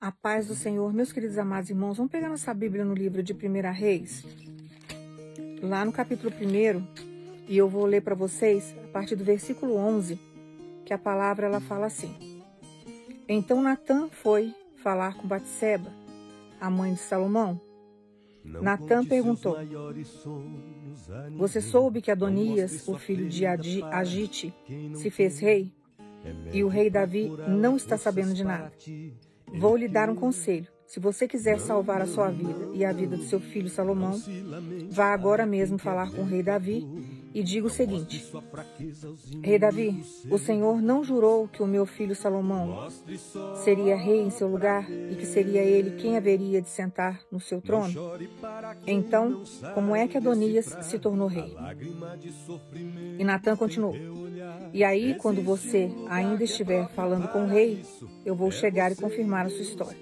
A paz do Senhor, meus queridos amados irmãos, vamos pegar nossa Bíblia no livro de 1 Reis, lá no capítulo 1, e eu vou ler para vocês a partir do versículo 11, que a palavra ela fala assim: Então Natã foi falar com Batseba, a mãe de Salomão. Natã perguntou: Você soube que Adonias, o filho de Agite, se fez rei? E o rei Davi não está sabendo de nada. Vou lhe dar um conselho. Se você quiser salvar a sua vida e a vida do seu filho Salomão, vá agora mesmo falar com o rei Davi e diga o seguinte: Rei Davi, o Senhor não jurou que o meu filho Salomão seria rei em seu lugar e que seria ele quem haveria de sentar no seu trono? Então, como é que Adonias se tornou rei? E Natan continuou: E aí, quando você ainda estiver falando com o rei, eu vou chegar e confirmar a sua história.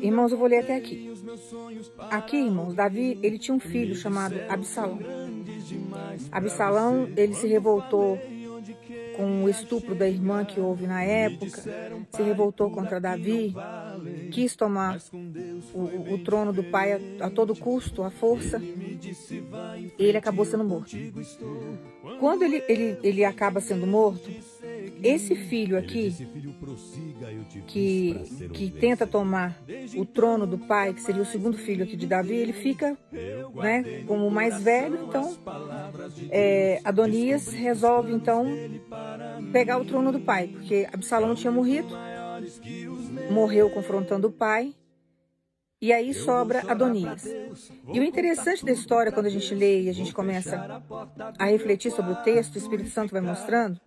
Irmãos, eu vou ler até aqui. Aqui, irmãos, Davi, ele tinha um filho chamado Absalão. Absalão, ele se revoltou com o estupro da irmã que houve na época, se revoltou contra Davi, quis tomar o, o trono do pai a, a, todo custo, à força, e ele acabou sendo morto. Quando ele, ele, ele acaba sendo morto, esse filho aqui, que, que tenta tomar o trono do pai, que seria o segundo filho aqui de Davi, ele fica né, como o mais velho, então é, Adonias resolve então pegar o trono do pai, porque Absalão tinha morrido, morreu confrontando o pai, e aí sobra Adonias. E o interessante da história, quando a gente lê e a gente começa a refletir sobre o texto, o Espírito Santo vai mostrando,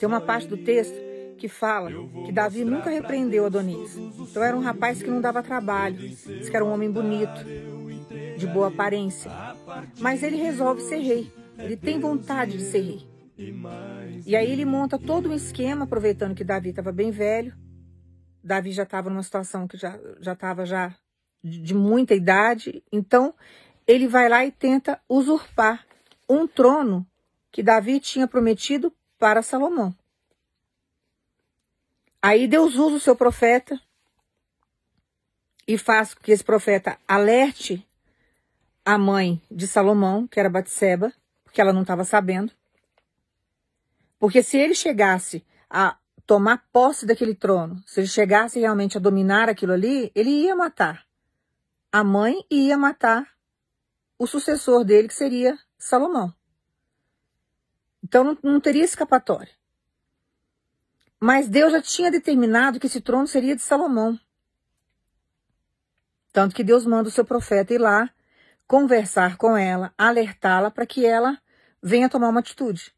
tem uma parte do texto que fala que Davi nunca repreendeu Adonias. Então era um rapaz que não dava trabalho, diz que era um homem bonito, de boa aparência. Mas ele resolve ser rei, ele tem vontade de ser rei. E aí ele monta todo um esquema, aproveitando que Davi estava bem velho, Davi já estava numa situação que já já estava já de muita idade, então ele vai lá e tenta usurpar um trono que Davi tinha prometido para Salomão. Aí Deus usa o seu profeta e faz com que esse profeta alerte a mãe de Salomão, que era Batseba, porque ela não estava sabendo. Porque se ele chegasse a tomar posse daquele trono, se ele chegasse realmente a dominar aquilo ali, ele ia matar a mãe e ia matar o sucessor dele, que seria Salomão. Então não, não teria escapatória. Mas Deus já tinha determinado que esse trono seria de Salomão. Tanto que Deus manda o seu profeta ir lá, conversar com ela, alertá-la para que ela venha tomar uma atitude.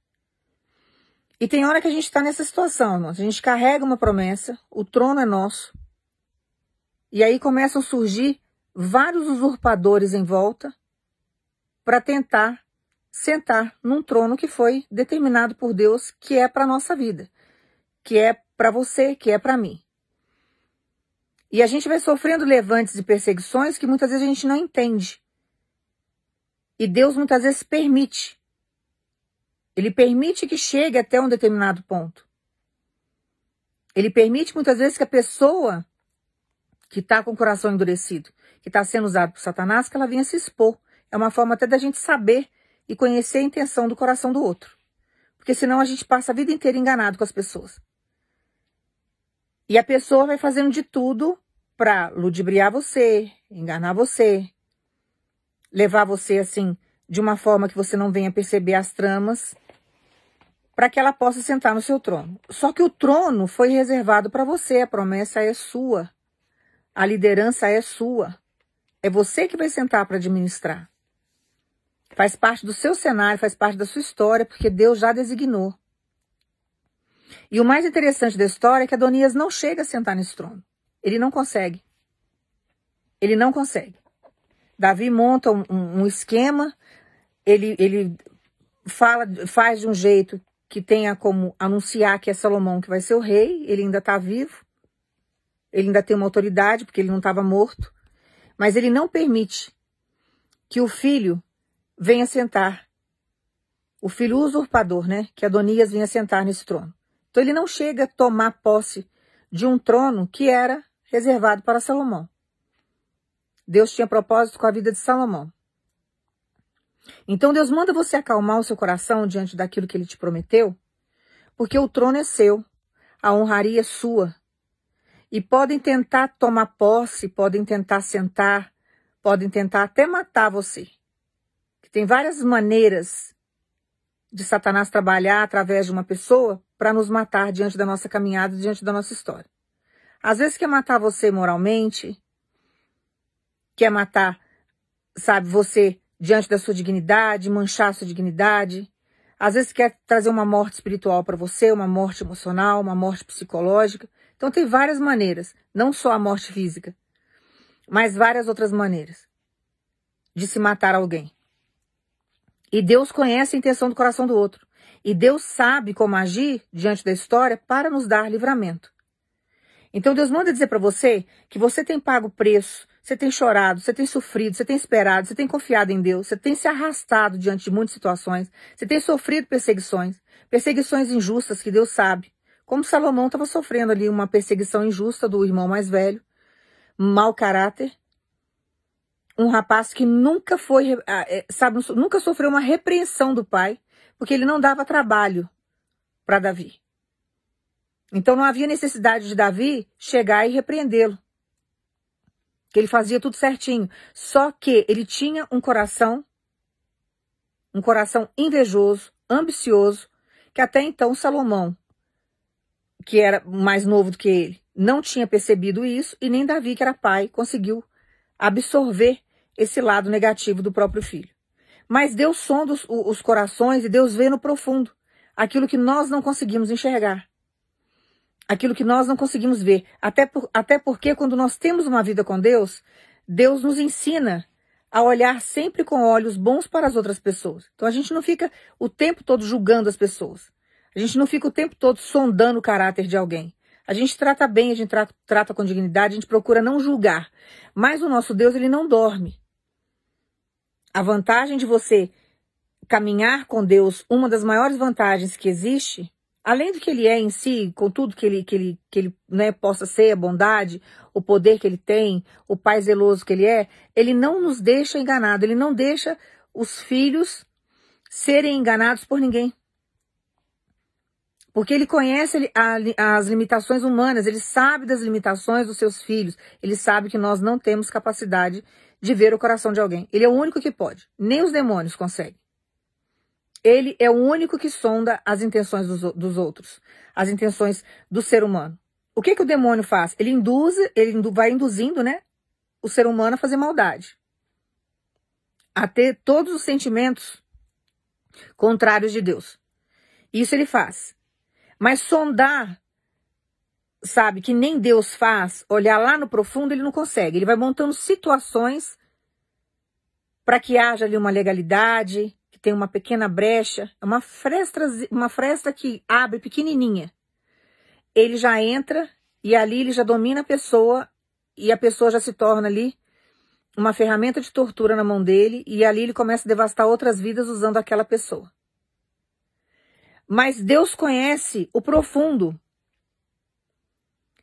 E tem hora que a gente está nessa situação, irmãos. A gente carrega uma promessa, o trono é nosso. E aí começam a surgir vários usurpadores em volta para tentar sentar num trono que foi determinado por Deus, que é para nossa vida, que é para você, que é para mim. E a gente vai sofrendo levantes e perseguições que muitas vezes a gente não entende. E Deus muitas vezes permite ele permite que chegue até um determinado ponto. Ele permite muitas vezes que a pessoa que está com o coração endurecido, que está sendo usado por Satanás, que ela venha se expor. É uma forma até da gente saber e conhecer a intenção do coração do outro. Porque senão a gente passa a vida inteira enganado com as pessoas. E a pessoa vai fazendo de tudo para ludibriar você, enganar você, levar você assim de uma forma que você não venha perceber as tramas para que ela possa sentar no seu trono. Só que o trono foi reservado para você, a promessa é sua, a liderança é sua. É você que vai sentar para administrar. Faz parte do seu cenário, faz parte da sua história, porque Deus já designou. E o mais interessante da história é que Adonias não chega a sentar nesse trono. Ele não consegue. Ele não consegue. Davi monta um, um, esquema, ele, ele fala, faz de um jeito que tenha como anunciar que é Salomão que vai ser o rei, ele ainda está vivo, ele ainda tem uma autoridade, porque ele não estava morto, mas ele não permite que o filho venha sentar, o filho usurpador, né, que Adonias venha sentar nesse trono. Então ele não chega a tomar posse de um trono que era reservado para Salomão. Deus tinha propósito com a vida de Salomão. Então Deus manda você acalmar o seu coração diante daquilo que ele te prometeu, porque o trono é seu, a honraria é sua. E podem tentar tomar posse, podem tentar sentar, podem tentar até matar você. Tem várias maneiras de Satanás trabalhar através de uma pessoa para nos matar diante da nossa caminhada, diante da nossa história. Às vezes quer matar você moralmente, quer matar, sabe, você diante da sua dignidade, manchar a sua dignidade. Às vezes quer trazer uma morte espiritual para você, uma morte emocional, uma morte psicológica. Então tem várias maneiras, não só a morte física, mas várias outras maneiras de se matar alguém. E Deus conhece a intenção do coração do outro. E Deus sabe como agir diante da história para nos dar livramento. Então Deus manda dizer para você que você tem pago preço você tem chorado, você tem sofrido, você tem esperado, você tem confiado em Deus, você tem se arrastado diante de muitas situações, você tem sofrido perseguições, perseguições injustas que Deus sabe. Como Salomão estava sofrendo ali uma perseguição injusta do irmão mais velho, mau caráter, um rapaz que nunca foi, ah, é, sabe, nunca sofreu uma repreensão do pai, porque ele não dava trabalho para Davi. Então não havia necessidade de Davi chegar e repreendê-lo que ele fazia tudo certinho. Só que ele tinha um coração, um coração invejoso, ambicioso, que até então Salomão, que era mais novo do que ele, não tinha percebido isso e nem Davi, que era pai, conseguiu absorver esse lado negativo do próprio filho. Mas Deus sonda os, os corações e Deus vê no profundo aquilo que nós não conseguimos enxergar aquilo que nós não conseguimos ver. Até, por, até porque quando nós temos uma vida com Deus, Deus nos ensina a olhar sempre com olhos bons para as outras pessoas. Então a gente não fica o tempo todo julgando as pessoas. A gente não fica o tempo todo sondando o caráter de alguém. A gente trata bem, a gente trata, trata com dignidade, a gente procura não julgar. Mas o nosso Deus, ele não dorme. A vantagem de você caminhar com Deus, uma das maiores vantagens que existe, além do que ele é em si, com tudo que ele, que ele, que ele né, possa ser, a bondade, o poder que ele tem, o pai zeloso que ele é, ele não nos deixa enganado, ele não deixa os filhos serem enganados por ninguém. Porque ele conhece as limitações humanas, ele sabe das limitações dos seus filhos, ele sabe que nós não temos capacidade de ver o coração de alguém. Ele é o único que pode, nem os demônios conseguem. Ele é o único que sonda as intenções dos, dos outros, as intenções do ser humano. O que, que o demônio faz? Ele induz, ele vai induzindo, né, o ser humano a fazer maldade, a ter todos os sentimentos contrários de Deus. Isso ele faz. Mas sondar, sabe, que nem Deus faz, olhar lá no profundo, ele não consegue. Ele vai montando situações para que haja ali uma legalidade, tem uma pequena brecha, é uma fresta, uma fresta que abre pequenininha. Ele já entra e ali ele já domina a pessoa e a pessoa já se torna ali uma ferramenta de tortura na mão dele e ali ele começa a devastar outras vidas usando aquela pessoa. Mas Deus conhece o profundo.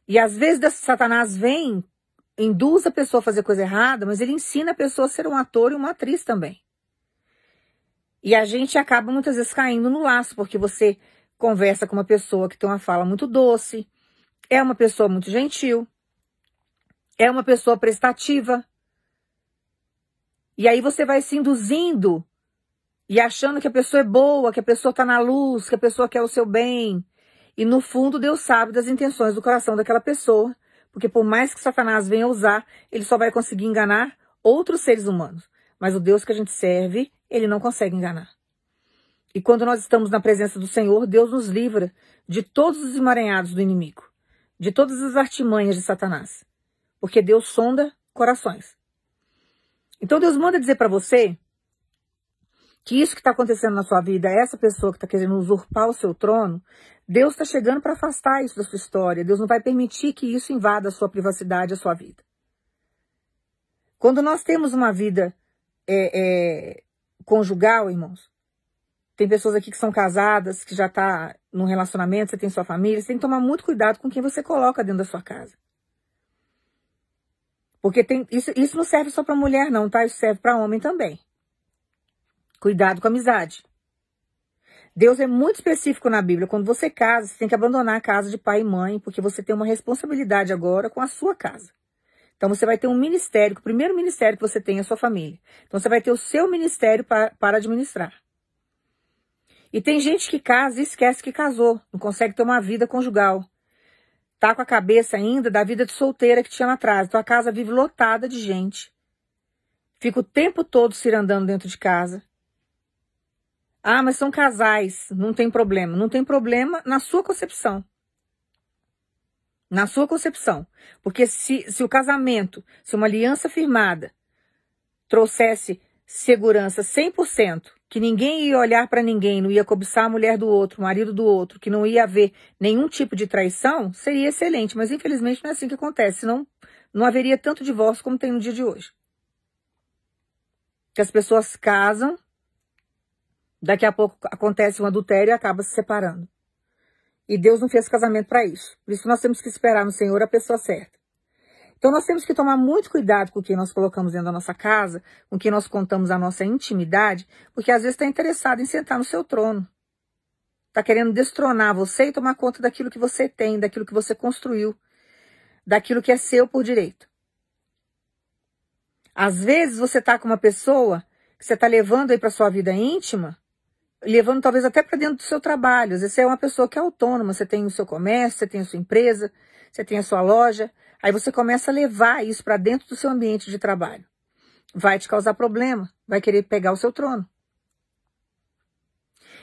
E às vezes Satanás vem, induz a pessoa a fazer coisa errada, mas ele ensina a pessoa a ser um ator e uma atriz também. E a gente acaba muitas vezes caindo no laço, porque você conversa com uma pessoa que tem uma fala muito doce, é uma pessoa muito gentil, é uma pessoa prestativa. E aí você vai se induzindo e achando que a pessoa é boa, que a pessoa está na luz, que a pessoa quer o seu bem. E no fundo, Deus sabe das intenções do coração daquela pessoa, porque por mais que Satanás venha usar, ele só vai conseguir enganar outros seres humanos. Mas o Deus que a gente serve, ele não consegue enganar. E quando nós estamos na presença do Senhor, Deus nos livra de todos os emaranhados do inimigo, de todas as artimanhas de Satanás. Porque Deus sonda corações. Então Deus manda dizer para você que isso que está acontecendo na sua vida, essa pessoa que está querendo usurpar o seu trono, Deus está chegando para afastar isso da sua história. Deus não vai permitir que isso invada a sua privacidade, a sua vida. Quando nós temos uma vida é, é, conjugal, irmãos, Tem pessoas aqui que são casadas, que já tá num relacionamento, você tem sua família, você tem que tomar muito cuidado com quem você coloca dentro da sua casa. Porque tem, isso, isso não serve só para mulher, não, tá? Isso serve para homem também. Cuidado com a amizade. Deus é muito específico na Bíblia. Quando você casa, você tem que abandonar a casa de pai e mãe, porque você tem uma responsabilidade agora com a sua casa. Então você vai ter um ministério, o primeiro ministério que você tem é a sua família. Então você vai ter o seu ministério para, administrar. E tem gente que casa e esquece que casou, não consegue ter uma vida conjugal. Tá com a cabeça ainda da vida de solteira que tinha lá atrás. Então a casa vive lotada de gente. Fica o tempo todo se andando dentro de casa. Ah, mas são casais, não tem problema. Não tem problema na sua concepção. Na sua concepção. Porque se, se o casamento, se uma aliança firmada trouxesse segurança 100%, que ninguém ia olhar para ninguém, não ia cobiçar a mulher do outro, o marido do outro, que não ia haver nenhum tipo de traição, seria excelente. Mas infelizmente não é assim que acontece, senão não haveria tanto divórcio como tem no dia de hoje. Que as pessoas casam, daqui a pouco acontece um adultério e acaba se separando. E Deus não fez casamento para isso. Por isso nós temos que esperar no Senhor a pessoa certa. Então nós temos que tomar muito cuidado com o que nós colocamos dentro da nossa casa, com o que nós contamos a nossa intimidade, porque às vezes está interessado em sentar no seu trono. Está querendo destronar você e tomar conta daquilo que você tem, daquilo que você construiu, daquilo que é seu por direito. Às vezes você está com uma pessoa que você está levando aí para sua vida íntima, levando talvez até para dentro do seu trabalho. Às vezes você é uma pessoa que é autônoma, você tem o seu comércio, você tem a sua empresa, você tem a sua loja, Aí você começa a levar isso para dentro do seu ambiente de trabalho. Vai te causar problema, vai querer pegar o seu trono.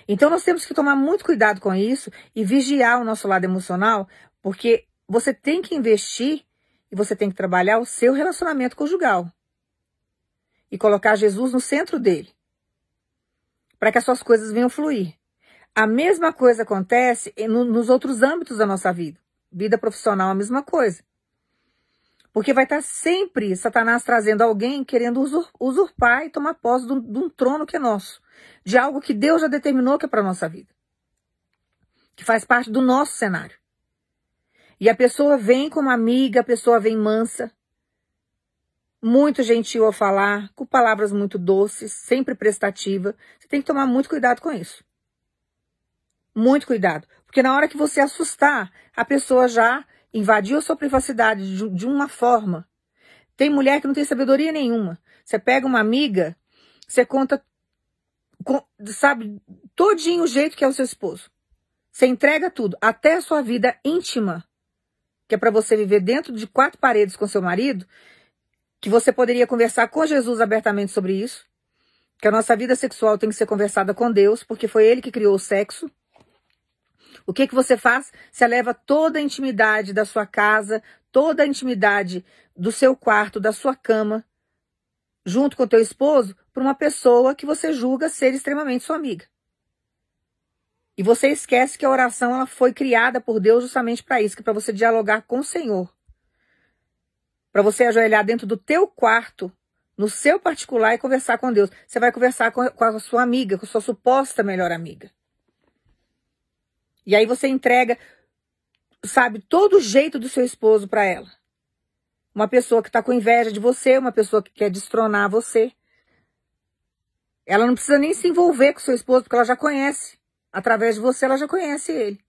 Então nós temos que tomar muito cuidado com isso e vigiar o nosso lado emocional, porque você tem que investir e você tem que trabalhar o seu relacionamento conjugal. E colocar Jesus no centro dele. Para que as suas coisas venham fluir. A mesma coisa acontece no, nos outros âmbitos da nossa vida. Vida profissional, a mesma coisa. Porque vai estar sempre Satanás trazendo alguém querendo usurpar e tomar posse de um, de um trono que é nosso. De algo que Deus já determinou que é para a nossa vida. Que faz parte do nosso cenário. E a pessoa vem como amiga, a pessoa vem mansa, muito gentil ao falar, com palavras muito doces, sempre prestativa. Você tem que tomar muito cuidado com isso. Muito cuidado. Porque na hora que você assustar, a pessoa já invadiu a sua privacidade de, de uma forma. Tem mulher que não tem sabedoria nenhuma. Você pega uma amiga, você conta, sabe, todinho o jeito que é o seu esposo. Você entrega tudo, até a sua vida íntima, que é para você viver dentro de quatro paredes com seu marido, que você poderia conversar com Jesus abertamente sobre isso, que a nossa vida sexual tem que ser conversada com Deus, porque foi Ele que criou o sexo. O que que você faz? Você leva toda a intimidade da sua casa, toda a intimidade do seu quarto, da sua cama, junto com o teu esposo, para uma pessoa que você julga ser extremamente sua amiga. E você esquece que a oração ela foi criada por Deus justamente para isso, que é para você dialogar com o Senhor. Para você ajoelhar dentro do teu quarto, no seu particular e conversar com Deus. Você vai conversar com, com a sua amiga, com a sua suposta melhor amiga. E aí você entrega, sabe, todo o jeito do seu esposo para ela. Uma pessoa que está com inveja de você, uma pessoa que quer destronar você. Ela não precisa nem se envolver com seu esposo, porque ela já conhece. Através de você, ela já conhece ele.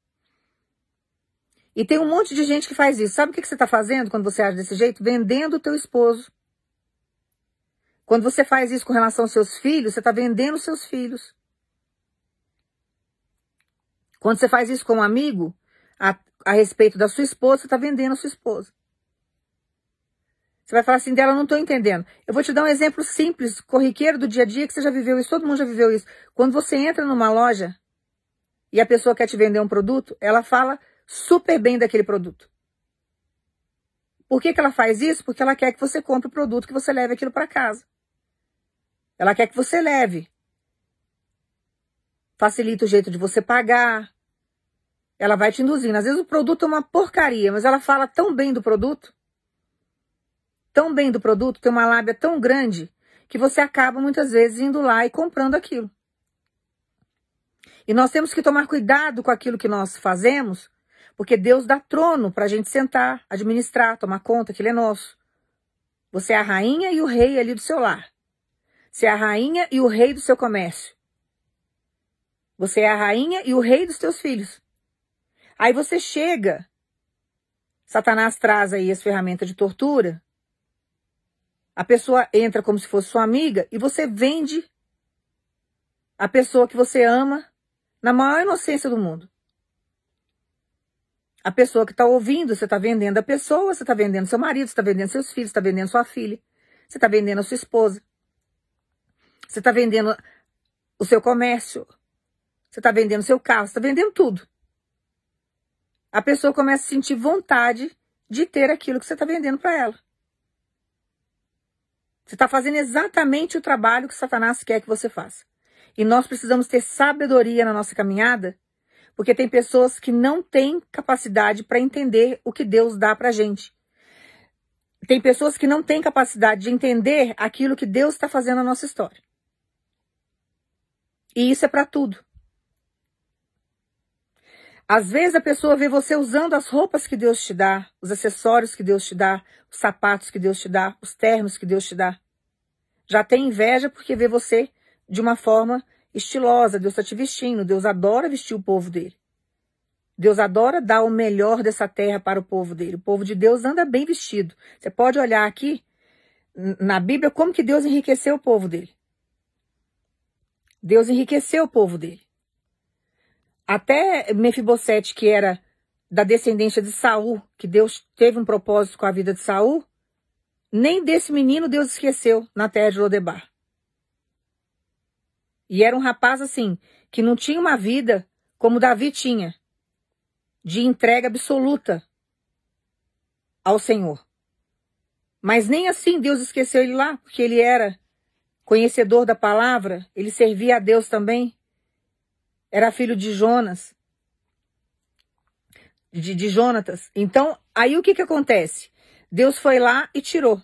E tem um monte de gente que faz isso. Sabe o que, você está fazendo quando você age desse jeito? Vendendo o teu esposo. Quando você faz isso com relação aos seus filhos, você está vendendo os seus filhos. Quando você faz isso com um amigo, a, a respeito da sua esposa, você está vendendo a sua esposa. Você vai falar assim dela, não estou entendendo. Eu vou te dar um exemplo simples, corriqueiro do dia a dia, que você já viveu isso, todo mundo já viveu isso. Quando você entra numa loja e a pessoa quer te vender um produto, ela fala super bem daquele produto. Por que, que ela faz isso? Porque ela quer que você compre o produto, que você leve aquilo para casa. Ela quer que você leve. Facilita o jeito de você pagar, ela vai te induzindo. Às vezes o produto é uma porcaria, mas ela fala tão bem do produto, tão bem do produto, tem uma lábia tão grande, que você acaba muitas vezes indo lá e comprando aquilo. E nós temos que tomar cuidado com aquilo que nós fazemos, porque Deus dá trono para a gente sentar, administrar, tomar conta, que ele é nosso. Você é a rainha e o rei ali do seu lar. Você é a rainha e o rei do seu comércio. Você é a rainha e o rei dos teus filhos. Aí você chega, Satanás traz aí as ferramentas de tortura. A pessoa entra como se fosse sua amiga e você vende a pessoa que você ama na maior inocência do mundo. A pessoa que está ouvindo, você está vendendo a pessoa, você está vendendo seu marido, você está vendendo seus filhos, você está vendendo sua filha, você está vendendo a sua esposa, você está vendendo o seu comércio, você está vendendo seu carro, você está vendendo tudo. A pessoa começa a sentir vontade de ter aquilo que você está vendendo para ela. Você está fazendo exatamente o trabalho que Satanás quer que você faça. E nós precisamos ter sabedoria na nossa caminhada, porque tem pessoas que não têm capacidade para entender o que Deus dá para gente. Tem pessoas que não têm capacidade de entender aquilo que Deus está fazendo na nossa história. E isso é para tudo. Às vezes a pessoa vê você usando as roupas que Deus te dá, os acessórios que Deus te dá, os sapatos que Deus te dá, os termos que Deus te dá. Já tem inveja porque vê você de uma forma estilosa. Deus está te vestindo. Deus adora vestir o povo dele. Deus adora dar o melhor dessa terra para o povo dele. O povo de Deus anda bem vestido. Você pode olhar aqui na Bíblia como que Deus enriqueceu o povo dele. Deus enriqueceu o povo dele. Até Mefibosete, que era da descendência de Saul, que Deus teve um propósito com a vida de Saul, nem desse menino Deus esqueceu na terra de Lodebar. E era um rapaz assim, que não tinha uma vida como Davi tinha, de entrega absoluta ao Senhor. Mas nem assim Deus esqueceu ele lá, porque ele era conhecedor da palavra, ele servia a Deus também era filho de Jonas, de, de Jonatas. Então, aí o que que acontece? Deus foi lá e tirou.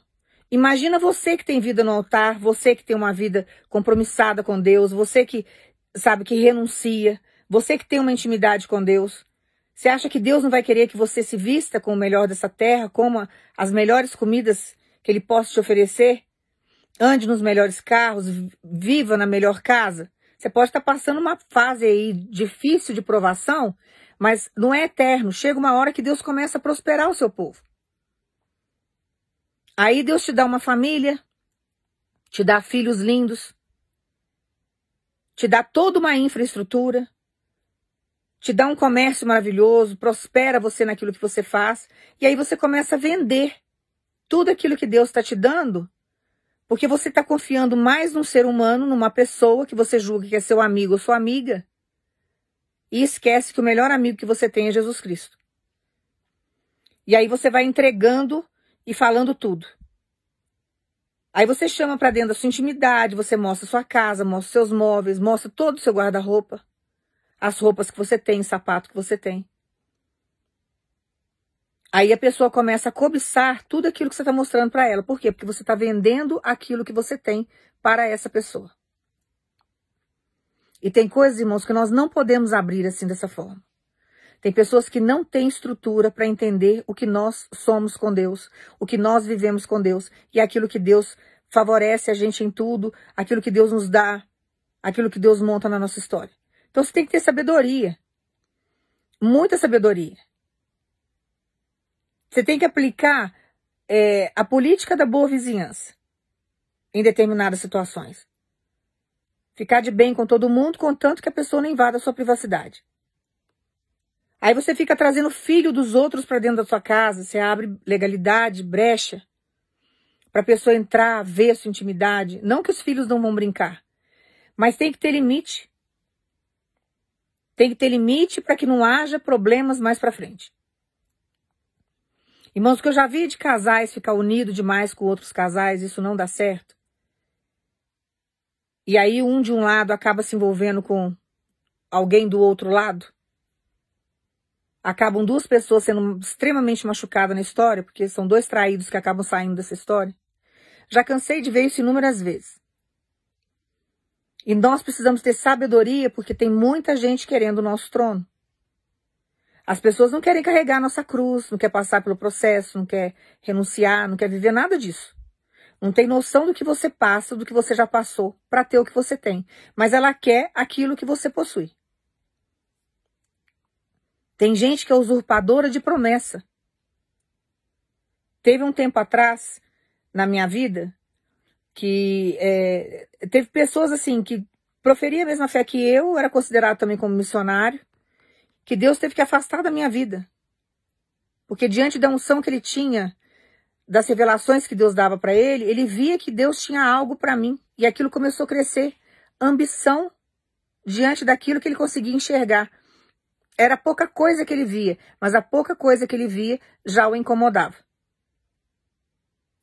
Imagina você que tem vida no altar, você que tem uma vida compromissada com Deus, você que sabe que renuncia, você que tem uma intimidade com Deus. Você acha que Deus não vai querer que você se vista com o melhor dessa terra, coma as melhores comidas que Ele possa te oferecer? Ande nos melhores carros, viva na melhor casa? Você pode estar passando uma fase aí difícil de provação, mas não é eterno. Chega uma hora que Deus começa a prosperar o seu povo. Aí Deus te dá uma família, te dá filhos lindos, te dá toda uma infraestrutura, te dá um comércio maravilhoso, prospera você naquilo que você faz, e aí você começa a vender tudo aquilo que Deus está te dando porque você está confiando mais num ser humano, numa pessoa que você julga que é seu amigo ou sua amiga. E esquece que o melhor amigo que você tem é Jesus Cristo. E aí você vai entregando e falando tudo. Aí você chama para dentro da sua intimidade, você mostra sua casa, mostra seus móveis, mostra todo o seu guarda-roupa, as roupas que você tem, o sapato que você tem. Aí a pessoa começa a cobiçar tudo aquilo que você está mostrando para ela. Por quê? Porque você está vendendo aquilo que você tem para essa pessoa. E tem coisas, irmãos, que nós não podemos abrir assim dessa forma. Tem pessoas que não têm estrutura para entender o que nós somos com Deus, o que nós vivemos com Deus e aquilo que Deus favorece a gente em tudo, aquilo que Deus nos dá, aquilo que Deus monta na nossa história. Então você tem que ter sabedoria. Muita sabedoria. Você tem que aplicar é, a política da boa vizinhança em determinadas situações. Ficar de bem com todo mundo, contanto que a pessoa não invada a sua privacidade. Aí você fica trazendo filho dos outros para dentro da sua casa, você abre legalidade, brecha, para a pessoa entrar, ver a sua intimidade. Não que os filhos não vão brincar, mas tem que ter limite. Tem que ter limite para que não haja problemas mais para frente. Irmãos, que eu já vi de casais ficar unido demais com outros casais, isso não dá certo. E aí um de um lado acaba se envolvendo com alguém do outro lado. Acabam duas pessoas sendo extremamente machucadas na história, porque são dois traídos que acabam saindo dessa história. Já cansei de ver isso inúmeras vezes. E nós precisamos ter sabedoria porque tem muita gente querendo o nosso trono. As pessoas não querem carregar a nossa cruz, não quer passar pelo processo, não quer renunciar, não quer viver nada disso. Não tem noção do que você passa, do que você já passou, para ter o que você tem. Mas ela quer aquilo que você possui. Tem gente que é usurpadora de promessa. Teve um tempo atrás, na minha vida, que é, teve pessoas assim que proferiam a mesma fé que eu, era considerado também como missionário, que Deus teve que afastar da minha vida. Porque diante da unção que ele tinha, das revelações que Deus dava para ele, ele via que Deus tinha algo para mim. E aquilo começou a crescer. Ambição diante daquilo que ele conseguia enxergar. Era pouca coisa que ele via, mas a pouca coisa que ele via já o incomodava.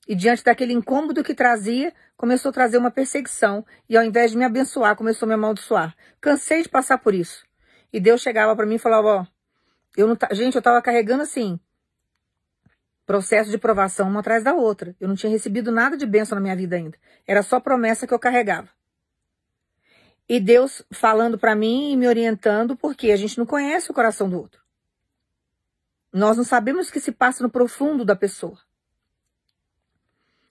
E diante daquele incômodo que trazia, começou a trazer uma perseguição. E ao invés de me abençoar, começou a me amaldiçoar. Cansei de passar por isso. E Deus chegava para mim e falava, ó, eu não gente, eu estava carregando assim, processo de provação uma atrás da outra. Eu não tinha recebido nada de bênção na minha vida ainda. Era só promessa que eu carregava. E Deus falando para mim e me orientando, porque a gente não conhece o coração do outro. Nós não sabemos o que se passa no profundo da pessoa.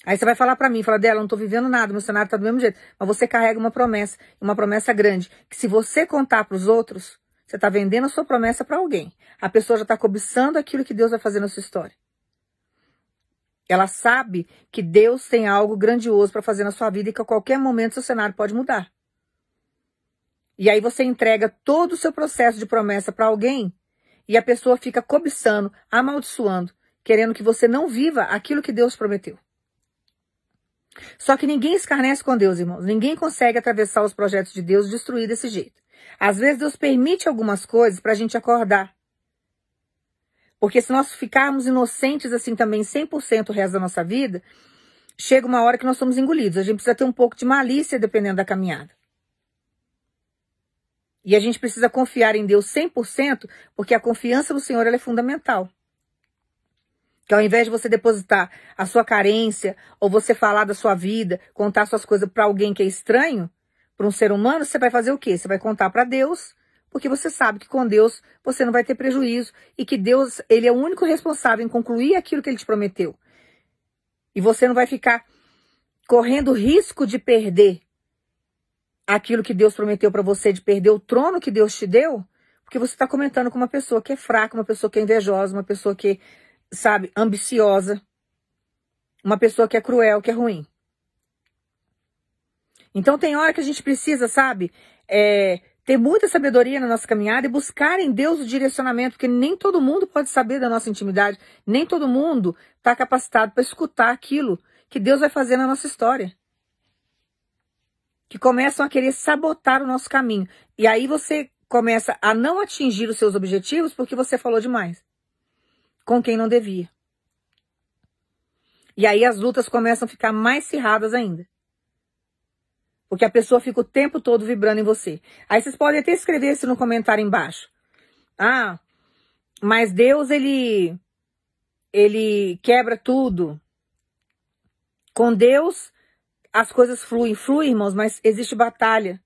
Aí você vai falar para mim, fala dela, não tô vivendo nada, meu cenário tá do mesmo jeito. Mas você carrega uma promessa, uma promessa grande, que se você contar para os outros, você tá vendendo a sua promessa para alguém. A pessoa já tá cobiçando aquilo que Deus vai fazer na sua história. Ela sabe que Deus tem algo grandioso para fazer na sua vida e que a qualquer momento seu cenário pode mudar. E aí você entrega todo o seu processo de promessa para alguém e a pessoa fica cobiçando, amaldiçoando, querendo que você não viva aquilo que Deus prometeu. Só que ninguém escarnece com Deus, irmãos. Ninguém consegue atravessar os projetos de Deus destruir desse jeito. Às vezes Deus permite algumas coisas para a gente acordar. Porque se nós ficarmos inocentes assim também 100% o resto da nossa vida, chega uma hora que nós somos engolidos. A gente precisa ter um pouco de malícia dependendo da caminhada. E a gente precisa confiar em Deus 100%, porque a confiança no Senhor é fundamental. Que ao invés de você depositar a sua carência, ou você falar da sua vida, contar suas coisas para alguém que é estranho, para um ser humano, você vai fazer o quê? Você vai contar para Deus, porque você sabe que com Deus você não vai ter prejuízo e que Deus, ele é o único responsável em concluir aquilo que ele te prometeu. E você não vai ficar correndo risco de perder aquilo que Deus prometeu para você, de perder o trono que Deus te deu, porque você está comentando com uma pessoa que é fraca, uma pessoa que é invejosa, uma pessoa que sabe, ambiciosa, uma pessoa que é cruel, que é ruim. Então tem hora que a gente precisa, sabe, é, ter muita sabedoria na nossa caminhada e buscar em Deus o direcionamento, porque nem todo mundo pode saber da nossa intimidade, nem todo mundo está capacitado para escutar aquilo que Deus vai fazer na nossa história. Que começam a querer sabotar o nosso caminho. E aí você começa a não atingir os seus objetivos porque você falou demais com quem não devia. E aí as lutas começam a ficar mais cerradas ainda. Porque a pessoa fica o tempo todo vibrando em você. Aí vocês podem até escrever isso no comentário embaixo. Ah, mas Deus, ele, ele quebra tudo. Com Deus, as coisas fluem. Fluem, irmãos, mas existe batalha.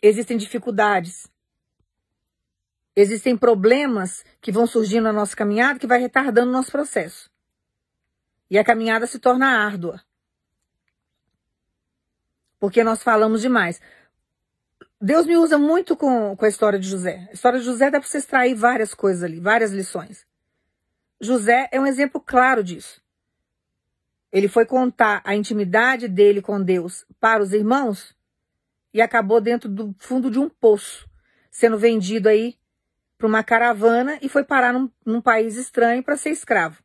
Existem dificuldades. Existem problemas que vão surgindo na nossa caminhada que vai retardando o nosso processo. E a caminhada se torna árdua. Porque nós falamos demais. Deus me usa muito com, com a história de José. A história de José dá para você extrair várias coisas ali, várias lições. José é um exemplo claro disso. Ele foi contar a intimidade dele com Deus para os irmãos e acabou dentro do fundo de um poço, sendo vendido aí para uma caravana e foi parar num, num país estranho para ser escravo.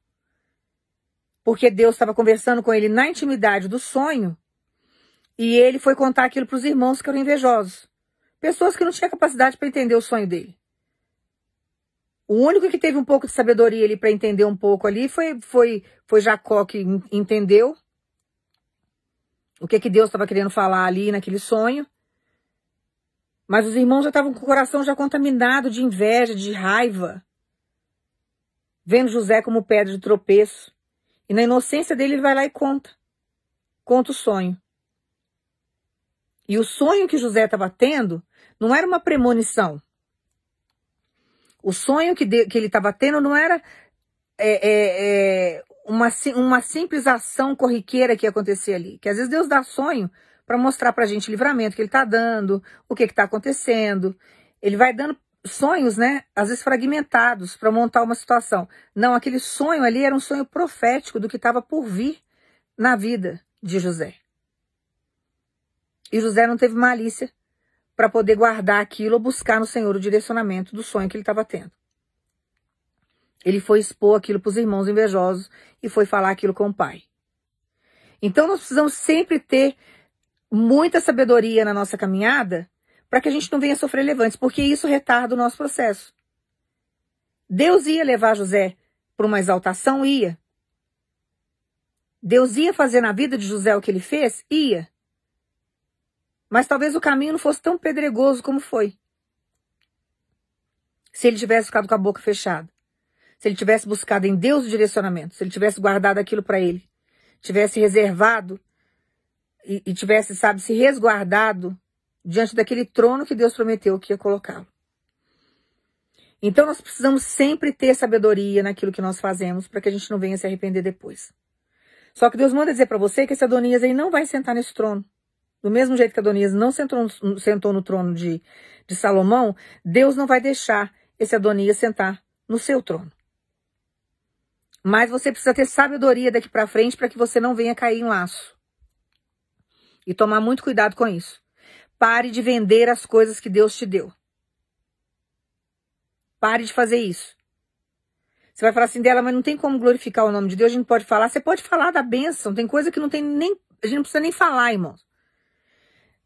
Porque Deus estava conversando com ele na intimidade do sonho e ele foi contar aquilo para os irmãos que eram invejosos. Pessoas que não tinham capacidade para entender o sonho dele. O único que teve um pouco de sabedoria ali para entender um pouco ali foi, foi, foi Jacó que entendeu o que, que Deus estava querendo falar ali naquele sonho. Mas os irmãos já estavam com o coração já contaminado de inveja, de raiva. Vendo José como pedra de tropeço. E na inocência dele ele vai lá e conta. Conta o sonho. E o sonho que José estava tendo não era uma premonição. O sonho que, de, que ele estava tendo não era é, é, é, uma, uma simples ação corriqueira que ia acontecer ali. Que às vezes Deus dá sonho para mostrar para a gente o livramento que ele está dando, o que está acontecendo. Ele vai dando sonhos, né? Às vezes fragmentados para montar uma situação. Não, aquele sonho ali era um sonho profético do que estava por vir na vida de José. E José não teve malícia para poder guardar aquilo ou buscar no Senhor o direcionamento do sonho que ele estava tendo. Ele foi expor aquilo para os irmãos invejosos e foi falar aquilo com o pai. Então nós precisamos sempre ter muita sabedoria na nossa caminhada para que a gente não venha sofrer levantes, porque isso retarda o nosso processo. Deus ia levar José para uma exaltação? Ia. Deus ia fazer na vida de José o que ele fez? Ia. Mas talvez o caminho não fosse tão pedregoso como foi. Se ele tivesse ficado com a boca fechada. Se ele tivesse buscado em Deus o direcionamento. Se ele tivesse guardado aquilo para ele. Tivesse reservado e, e tivesse, sabe, se resguardado diante daquele trono que Deus prometeu que ia colocá-lo. Então nós precisamos sempre ter sabedoria naquilo que nós fazemos para que a gente não venha se arrepender depois. Só que Deus manda dizer para você que esse Adonias aí não vai sentar nesse trono. Do mesmo jeito que Adonias não sentou, sentou no trono de, de Salomão, Deus não vai deixar esse Adonias sentar no seu trono. Mas você precisa ter sabedoria daqui para frente para que você não venha cair em laço. E tomar muito cuidado com isso. Pare de vender as coisas que Deus te deu. Pare de fazer isso. Você vai falar assim dela, mas não tem como glorificar o nome de Deus, a gente pode falar. Você pode falar da bênção, tem coisa que não tem nem. A gente não precisa nem falar, irmãos.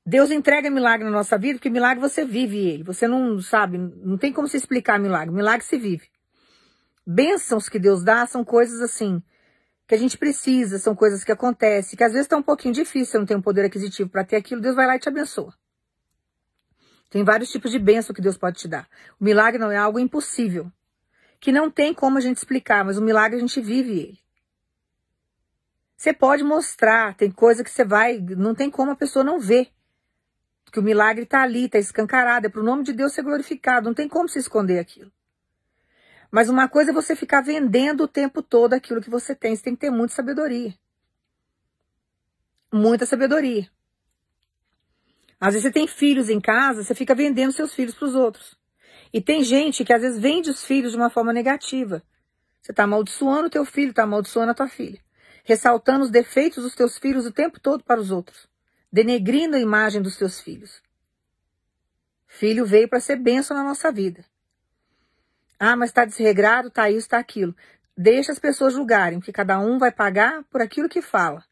Deus entrega milagre na nossa vida, porque milagre você vive ele. Você não sabe, não tem como se explicar milagre. Milagre se vive. Bênçãos que Deus dá são coisas assim, que a gente precisa, são coisas que acontecem, que às vezes está um pouquinho difícil, você não tem um poder aquisitivo para ter aquilo, Deus vai lá e te abençoa. Tem vários tipos de bênção que Deus pode te dar. O milagre não é algo impossível, que não tem como a gente explicar, mas o milagre a gente vive ele. Você pode mostrar, tem coisa que você vai, não tem como a pessoa não ver. Que o milagre está ali, está escancarado, é para o nome de Deus ser glorificado, não tem como se esconder aquilo. Mas uma coisa é você ficar vendendo o tempo todo aquilo que você tem. Você tem que ter muita sabedoria. Muita sabedoria. Às vezes você tem filhos em casa, você fica vendendo seus filhos para os outros. E tem gente que às vezes vende os filhos de uma forma negativa. Você está amaldiçoando o teu filho, está amaldiçoando a tua filha. Ressaltando os defeitos dos teus filhos o tempo todo para os outros. Denegrindo a imagem dos teus filhos. Filho veio para ser bênção na nossa vida. Ah, mas está desregrado, está isso, está aquilo. Deixa as pessoas julgarem, porque cada um vai pagar por aquilo que fala.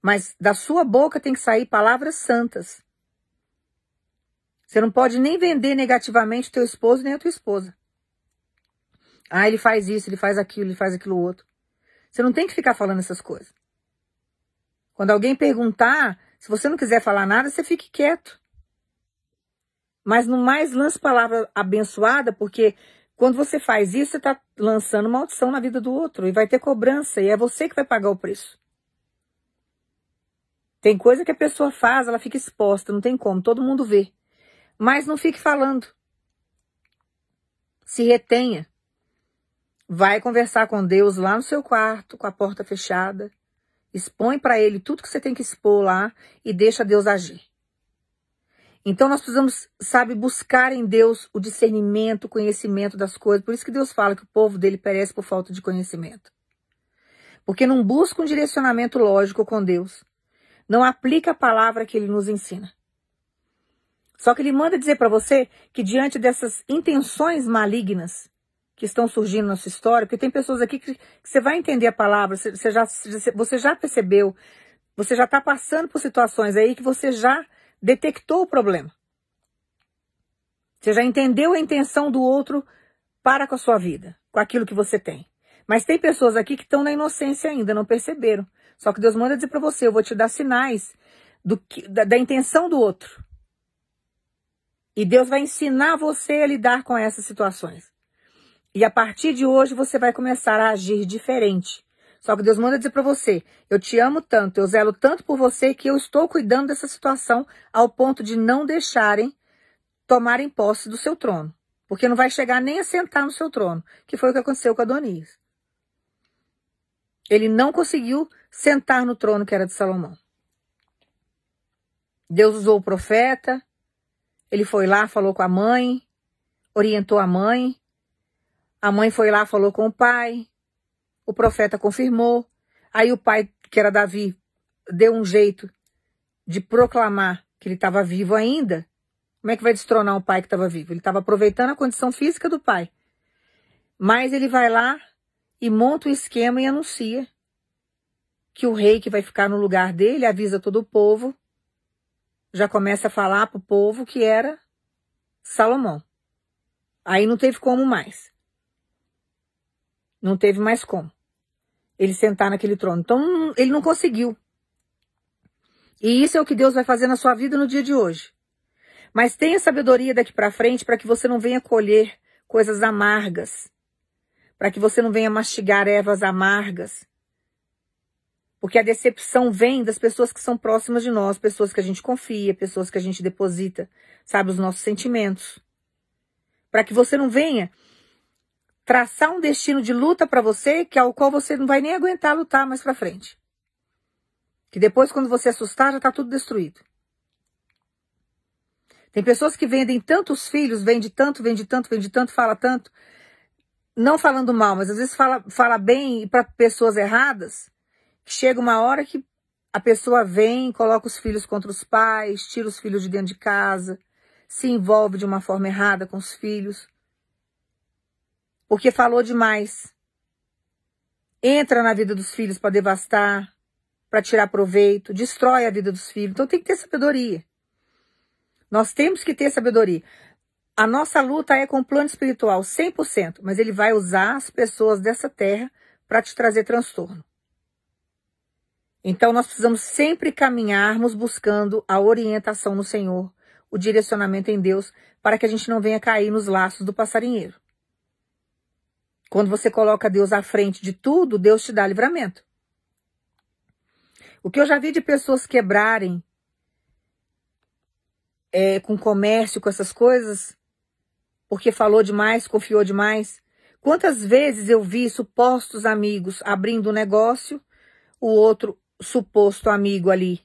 Mas da sua boca tem que sair palavras santas. Você não pode nem vender negativamente o teu esposo nem a tua esposa. Ah, ele faz isso, ele faz aquilo, ele faz aquilo outro. Você não tem que ficar falando essas coisas. Quando alguém perguntar, se você não quiser falar nada, você fique quieto. Mas no mais lance palavra abençoada, porque quando você faz isso, você está lançando maldição na vida do outro e vai ter cobrança e é você que vai pagar o preço. Tem coisa que a pessoa faz, ela fica exposta, não tem como, todo mundo vê. Mas não fique falando. Se retenha. Vai conversar com Deus lá no seu quarto, com a porta fechada. Expõe para ele tudo que você tem que expor lá e deixa Deus agir. Então nós precisamos, sabe, buscar em Deus o discernimento, o conhecimento das coisas. Por isso que Deus fala que o povo dele perece por falta de conhecimento. Porque não busca um direcionamento lógico com Deus. Não aplica a palavra que ele nos ensina. Só que ele manda dizer para você que diante dessas intenções malignas que estão surgindo na sua história, porque tem pessoas aqui que, que você vai entender a palavra, você já, você já percebeu, você já está passando por situações aí que você já detectou o problema. Você já entendeu a intenção do outro para com a sua vida, com aquilo que você tem. Mas tem pessoas aqui que estão na inocência ainda, não perceberam. Só que Deus manda dizer para você, eu vou te dar sinais que, da, da intenção do outro. E Deus vai ensinar você a lidar com essas situações. E a partir de hoje você vai começar a agir diferente Só que Deus manda dizer para você: eu te amo tanto, eu zelo tanto por você que eu estou cuidando dessa situação ao ponto de não deixarem tomarem posse do seu trono. Porque não vai chegar nem a sentar no seu trono, que foi o que aconteceu com Adonias. Ele não conseguiu sentar no trono que era de Salomão. Deus usou o profeta, ele foi lá, falou com a mãe, orientou a mãe, a mãe foi lá, falou com o pai, o profeta confirmou, aí o pai, que era Davi, deu um jeito de proclamar que ele estava vivo ainda. Como é que vai destronar um pai que estava vivo? Ele estava aproveitando a condição física do pai. Mas ele vai lá e monta o esquema e anuncia que o rei que vai ficar no lugar dele avisa todo o povo já começa a falar para o povo que era Salomão. Aí não teve como mais. Não teve mais como. Ele sentar naquele trono. Então, ele não conseguiu. E isso é o que Deus vai fazer na sua vida no dia de hoje. Mas tenha sabedoria daqui para frente para que você não venha colher coisas amargas. Para que você não venha mastigar ervas amargas. Porque a decepção vem das pessoas que são próximas de nós, pessoas que a gente confia, pessoas que a gente deposita, sabe, os nossos sentimentos. Para que você não venha traçar um destino de luta para você, que ao qual você não vai nem aguentar lutar mais para frente. Que depois, quando você assustar, já está tudo destruído. Tem pessoas que vendem tantos filhos, vende tanto, vende tanto, vende tanto, fala tanto, não falando mal, mas às vezes fala, fala bem para pessoas erradas, Chega uma hora que a pessoa vem, coloca os filhos contra os pais, tira os filhos de dentro de casa, se envolve de uma forma errada com os filhos, porque falou demais. Entra na vida dos filhos para devastar, para tirar proveito, destrói a vida dos filhos. Então tem que ter sabedoria. Nós temos que ter sabedoria. A nossa luta é com o plano espiritual, 100%, mas ele vai usar as pessoas dessa terra para te trazer transtorno. Então nós precisamos sempre caminharmos buscando a orientação no Senhor, o direcionamento em Deus, para que a gente não venha cair nos laços do passarinheiro. Quando você coloca Deus à frente de tudo, Deus te dá livramento. O que eu já vi de pessoas quebrarem é, com comércio, com essas coisas, porque falou demais, confiou demais. Quantas vezes eu vi supostos amigos abrindo um negócio, o outro suposto amigo ali,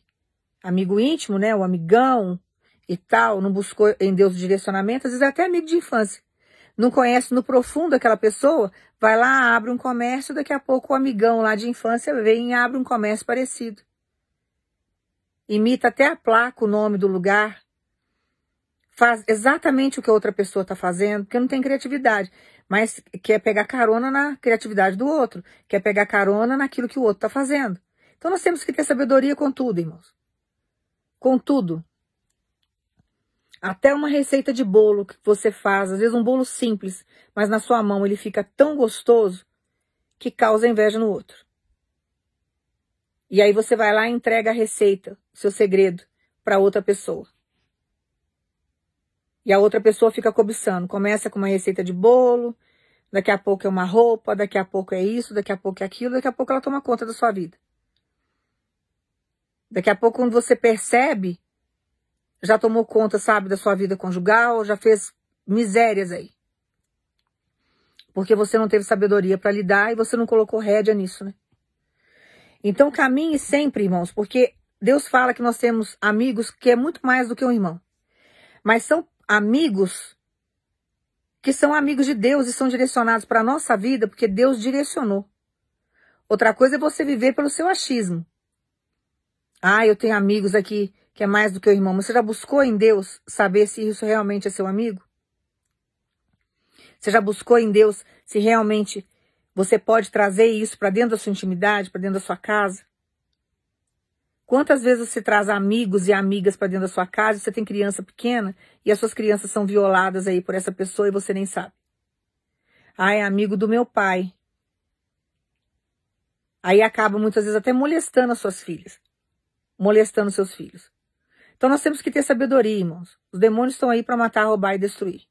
amigo íntimo, né? O amigão e tal, não buscou em Deus direcionamento, às vezes é até amigo de infância. Não conhece no profundo aquela pessoa, vai lá, abre um comércio, daqui a pouco o amigão lá de infância vem e abre um comércio parecido. Imita até a placa, o nome do lugar. Faz exatamente o que outra pessoa está fazendo, porque não tem criatividade. Mas quer pegar carona na criatividade do outro, quer pegar carona naquilo que o outro está fazendo. Então nós temos que ter sabedoria com tudo, irmãos. Com tudo. Até uma receita de bolo que você faz, às vezes um bolo simples, mas na sua mão ele fica tão gostoso que causa inveja no outro. E aí você vai lá e entrega a receita, seu segredo, para outra pessoa. E a outra pessoa fica cobiçando. Começa com uma receita de bolo, daqui a pouco é uma roupa, daqui a pouco é isso, daqui a pouco é aquilo, daqui a pouco ela toma conta da sua vida. Daqui a pouco, quando você percebe, já tomou conta, sabe, da sua vida conjugal, já fez misérias aí. Porque você não teve sabedoria para lidar e você não colocou rédea nisso, né? Então caminhe sempre, irmãos, porque Deus fala que nós temos amigos que é muito mais do que um irmão. Mas são amigos que são amigos de Deus e são direcionados para a nossa vida porque Deus direcionou. Outra coisa é você viver pelo seu achismo. Ah, eu tenho amigos aqui que é mais do que o irmão. Você já buscou em Deus saber se isso realmente é seu amigo? Você já buscou em Deus se realmente você pode trazer isso para dentro da sua intimidade, para dentro da sua casa? Quantas vezes você traz amigos e amigas para dentro da sua casa, você tem criança pequena e as suas crianças são violadas aí por essa pessoa e você nem sabe? Ah, é amigo do meu pai. Aí acaba muitas vezes até molestando as suas filhas molestando seus filhos. Então nós temos que ter sabedoria, irmãos. Os demônios estão aí para matar, roubar e destruir.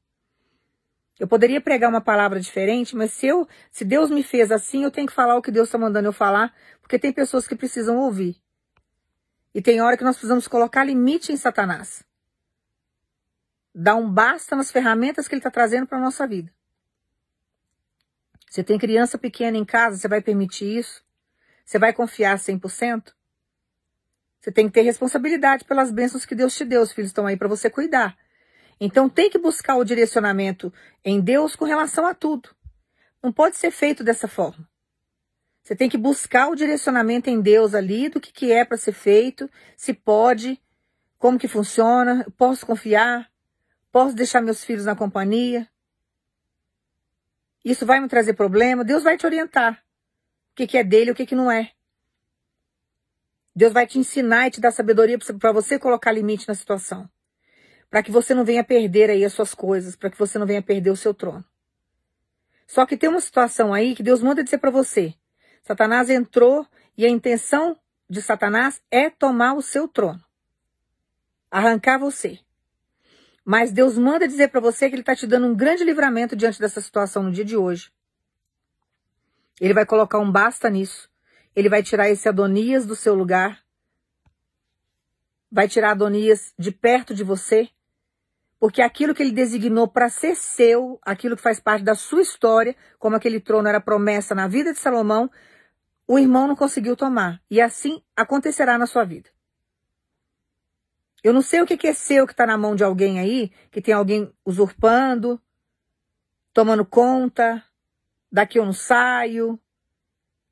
Eu poderia pregar uma palavra diferente, mas se eu, se Deus me fez assim, eu tenho que falar o que Deus está mandando eu falar, porque tem pessoas que precisam ouvir. E tem hora que nós precisamos colocar limite em Satanás. Dar um basta nas ferramentas que ele está trazendo para a nossa vida. Você tem criança pequena em casa, você vai permitir isso? Você vai confiar 100%? Você tem que ter responsabilidade pelas bênçãos que Deus te deu. Os filhos estão aí para você cuidar. Então tem que buscar o direcionamento em Deus com relação a tudo. Não pode ser feito dessa forma. Você tem que buscar o direcionamento em Deus ali do que, que é para ser feito, se pode, como que funciona, posso confiar, posso deixar meus filhos na companhia. Isso vai me trazer problema, Deus vai te orientar. O que, que é dele o que, que não é. Deus vai te ensinar e te dar sabedoria para você colocar limite na situação para que você não venha perder aí as suas coisas, para que você não venha perder o seu trono. Só que tem uma situação aí que Deus manda dizer para você. Satanás entrou e a intenção de Satanás é tomar o seu trono. Arrancar você. Mas Deus manda dizer para você que ele está te dando um grande livramento diante dessa situação no dia de hoje. Ele vai colocar um basta nisso. Ele vai tirar esse Adonias do seu lugar. Vai tirar Adonias de perto de você porque aquilo que ele designou para ser seu, aquilo que faz parte da sua história, como aquele trono era promessa na vida de Salomão, o irmão não conseguiu tomar. E assim acontecerá na sua vida. Eu não sei o que é seu que está na mão de alguém aí, que tem alguém usurpando, tomando conta, daqui eu não saio,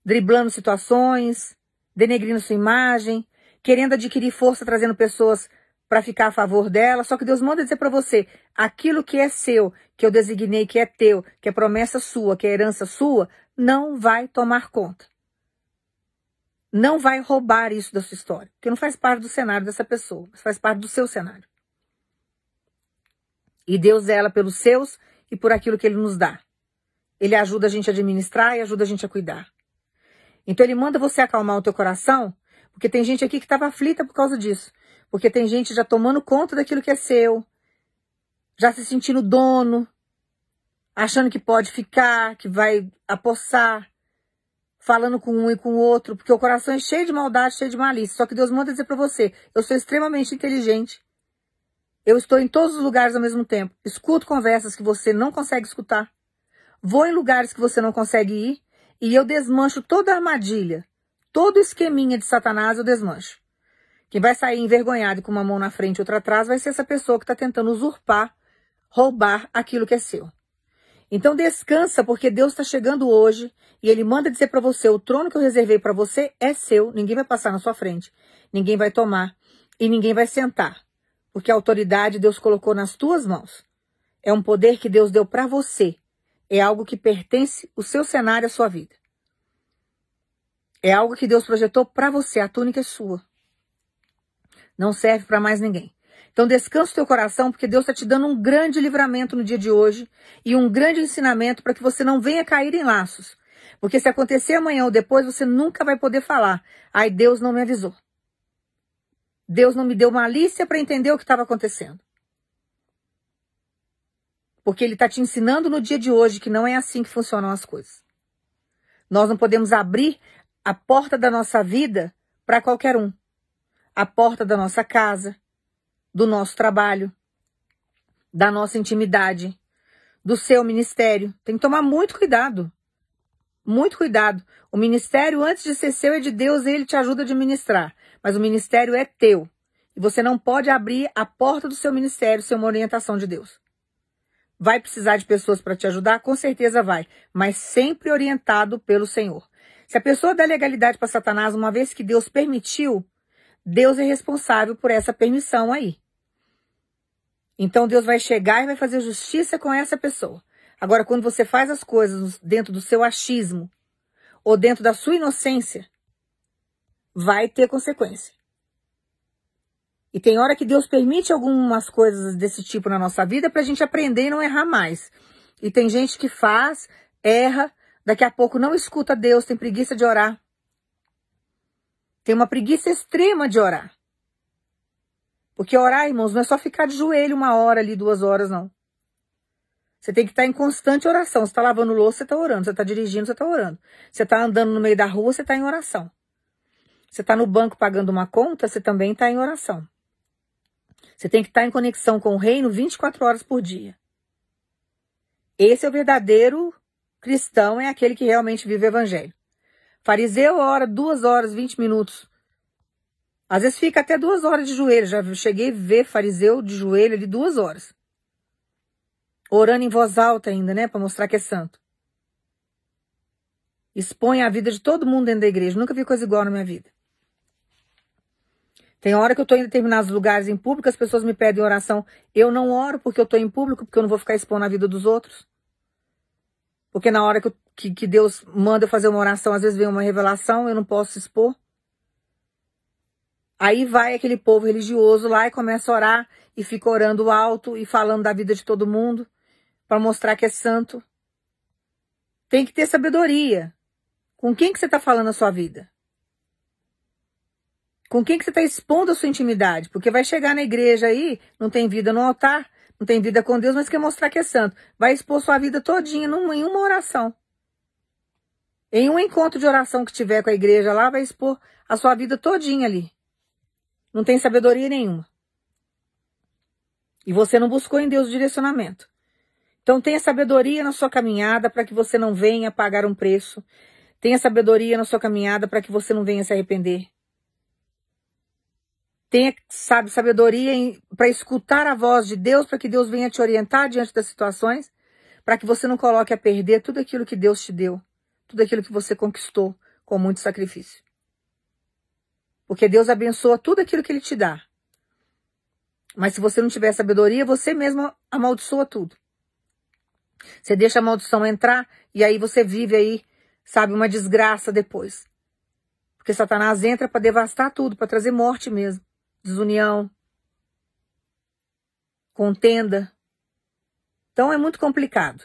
driblando situações, denegrindo sua imagem, querendo adquirir força, trazendo pessoas para ficar a favor dela, só que Deus manda dizer para você, aquilo que é seu, que eu designei que é teu, que é promessa sua, que é herança sua, não vai tomar conta. Não vai roubar isso da sua história, porque não faz parte do cenário dessa pessoa, mas faz parte do seu cenário. E Deus é ela pelos seus e por aquilo que ele nos dá. Ele ajuda a gente a administrar e ajuda a gente a cuidar. Então ele manda você acalmar o teu coração, porque tem gente aqui que estava aflita por causa disso. Porque tem gente já tomando conta daquilo que é seu, já se sentindo dono, achando que pode ficar, que vai apossar, falando com um e com o outro, porque o coração é cheio de maldade, cheio de malícia. Só que Deus manda dizer para você: eu sou extremamente inteligente. Eu estou em todos os lugares ao mesmo tempo. Escuto conversas que você não consegue escutar. Vou em lugares que você não consegue ir. E eu desmancho toda a armadilha, todo esqueminha de Satanás eu desmancho. Quem vai sair envergonhado com uma mão na frente e outra atrás vai ser essa pessoa que está tentando usurpar, roubar aquilo que é seu. Então descansa, porque Deus está chegando hoje e Ele manda dizer para você: o trono que eu reservei para você é seu, ninguém vai passar na sua frente, ninguém vai tomar e ninguém vai sentar, porque a autoridade Deus colocou nas tuas mãos. É um poder que Deus deu para você. É algo que pertence o seu cenário, a sua vida. É algo que Deus projetou para você. A túnica é sua. Não serve para mais ninguém. Então descansa o teu coração, porque Deus está te dando um grande livramento no dia de hoje e um grande ensinamento para que você não venha cair em laços. Porque se acontecer amanhã ou depois, você nunca vai poder falar. Ai, Deus não me avisou. Deus não me deu malícia para entender o que estava acontecendo. Porque Ele está te ensinando no dia de hoje que não é assim que funcionam as coisas. Nós não podemos abrir a porta da nossa vida para qualquer um a porta da nossa casa, do nosso trabalho, da nossa intimidade, do seu ministério. Tem que tomar muito cuidado. Muito cuidado. O ministério, antes de ser seu, é de Deus e ele te ajuda a administrar. Mas o ministério é teu. E você não pode abrir a porta do seu ministério sem uma orientação de Deus. Vai precisar de pessoas para te ajudar? Com certeza vai. Mas sempre orientado pelo Senhor. Se a pessoa der legalidade para Satanás, uma vez que Deus permitiu, Deus é responsável por essa permissão aí. Então Deus vai chegar e vai fazer justiça com essa pessoa. Agora, quando você faz as coisas dentro do seu achismo ou dentro da sua inocência, vai ter consequência. E tem hora que Deus permite algumas coisas desse tipo na nossa vida para a gente aprender e não errar mais. E tem gente que faz, erra, daqui a pouco não escuta Deus, tem preguiça de orar. Tem uma preguiça extrema de orar. Porque orar, irmãos, não é só ficar de joelho uma hora ali, duas horas, não. Você tem que estar em constante oração. Você está lavando louça, você está orando. Você está dirigindo, você está orando. Você está andando no meio da rua, você está em oração. Você está no banco pagando uma conta, você também está em oração. Você tem que estar em conexão com o reino 24 horas por dia. Esse é o verdadeiro cristão, é aquele que realmente vive o evangelho. Fariseu ora duas horas, 20 minutos. Às vezes fica até duas horas de joelho. Já cheguei a ver fariseu de joelho ali duas horas. Orando em voz alta ainda, né? Para mostrar que é santo. Expõe a vida de todo mundo dentro da igreja. Nunca vi coisa igual na minha vida. Tem hora que eu estou em determinados lugares em público, as pessoas me pedem oração. Eu não oro porque eu estou em público, porque eu não vou ficar expondo a vida dos outros. Porque na hora que, eu, que, que Deus manda eu fazer uma oração, às vezes vem uma revelação, eu não posso expor. Aí vai aquele povo religioso lá e começa a orar e fica orando alto e falando da vida de todo mundo para mostrar que é santo. Tem que ter sabedoria. Com quem que você está falando a sua vida? Com quem que você está expondo a sua intimidade? Porque vai chegar na igreja aí, não tem vida no altar, não tem vida com Deus, mas quer mostrar que é santo. Vai expor sua vida todinha em uma oração. Em um encontro de oração que tiver com a igreja lá, vai expor a sua vida todinha ali. Não tem sabedoria nenhuma. E você não buscou em Deus o direcionamento. Então tenha sabedoria na sua caminhada para que você não venha pagar um preço. Tenha sabedoria na sua caminhada para que você não venha se arrepender. Tenha, sabe, sabedoria para escutar a voz de Deus, para que Deus venha te orientar diante das situações, para que você não coloque a perder tudo aquilo que Deus te deu, tudo aquilo que você conquistou com muito sacrifício. Porque Deus abençoa tudo aquilo que Ele te dá. Mas se você não tiver sabedoria, você mesmo amaldiçoa tudo. Você deixa a maldição entrar e aí você vive aí, sabe, uma desgraça depois. Porque Satanás entra para devastar tudo, para trazer morte mesmo desunião, contenda. Então é muito complicado.